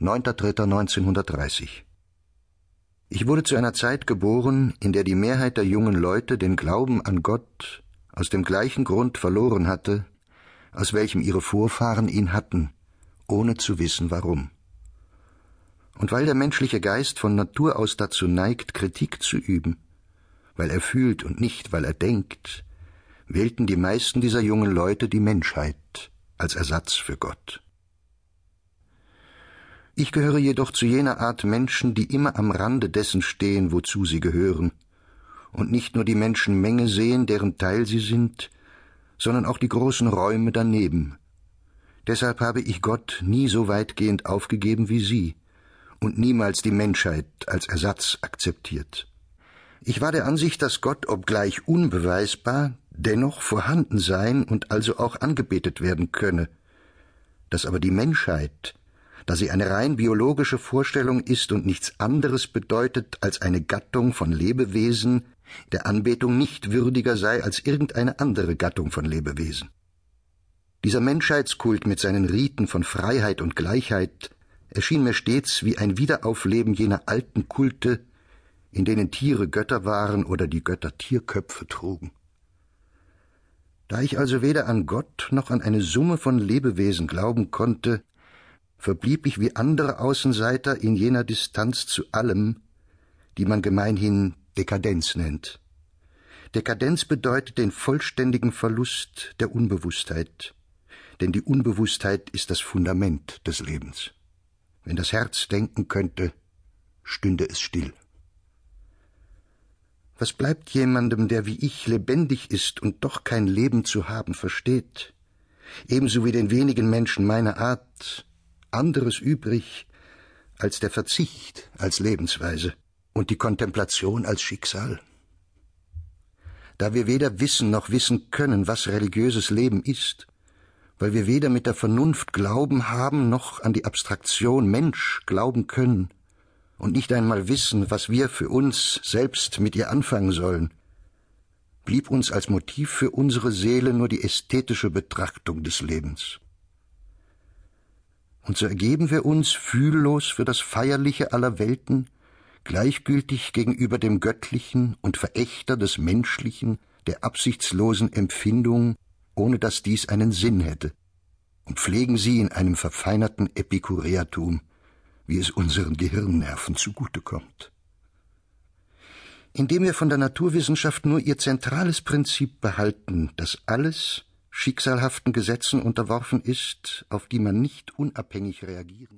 9.3.1930 Ich wurde zu einer Zeit geboren, in der die Mehrheit der jungen Leute den Glauben an Gott aus dem gleichen Grund verloren hatte, aus welchem ihre Vorfahren ihn hatten, ohne zu wissen warum. Und weil der menschliche Geist von Natur aus dazu neigt, Kritik zu üben, weil er fühlt und nicht, weil er denkt, wählten die meisten dieser jungen Leute die Menschheit als Ersatz für Gott. Ich gehöre jedoch zu jener Art Menschen, die immer am Rande dessen stehen, wozu sie gehören, und nicht nur die Menschenmenge sehen, deren Teil sie sind, sondern auch die großen Räume daneben. Deshalb habe ich Gott nie so weitgehend aufgegeben wie Sie und niemals die Menschheit als Ersatz akzeptiert. Ich war der Ansicht, dass Gott, obgleich unbeweisbar, dennoch vorhanden sein und also auch angebetet werden könne, dass aber die Menschheit da sie eine rein biologische Vorstellung ist und nichts anderes bedeutet als eine Gattung von Lebewesen, der Anbetung nicht würdiger sei als irgendeine andere Gattung von Lebewesen. Dieser Menschheitskult mit seinen Riten von Freiheit und Gleichheit erschien mir stets wie ein Wiederaufleben jener alten Kulte, in denen Tiere Götter waren oder die Götter Tierköpfe trugen. Da ich also weder an Gott noch an eine Summe von Lebewesen glauben konnte, verblieb ich wie andere Außenseiter in jener Distanz zu allem, die man gemeinhin Dekadenz nennt. Dekadenz bedeutet den vollständigen Verlust der Unbewusstheit, denn die Unbewusstheit ist das Fundament des Lebens. Wenn das Herz denken könnte, stünde es still. Was bleibt jemandem, der wie ich lebendig ist und doch kein Leben zu haben versteht, ebenso wie den wenigen Menschen meiner Art, anderes übrig als der Verzicht als Lebensweise und die Kontemplation als Schicksal. Da wir weder wissen noch wissen können, was religiöses Leben ist, weil wir weder mit der Vernunft Glauben haben noch an die Abstraktion Mensch glauben können und nicht einmal wissen, was wir für uns selbst mit ihr anfangen sollen, blieb uns als Motiv für unsere Seele nur die ästhetische Betrachtung des Lebens und so ergeben wir uns fühllos für das Feierliche aller Welten, gleichgültig gegenüber dem Göttlichen und Verächter des Menschlichen, der absichtslosen Empfindung, ohne dass dies einen Sinn hätte, und pflegen sie in einem verfeinerten Epikureatum, wie es unseren Gehirnnerven zugute kommt. Indem wir von der Naturwissenschaft nur ihr zentrales Prinzip behalten, dass alles, schicksalhaften Gesetzen unterworfen ist, auf die man nicht unabhängig reagieren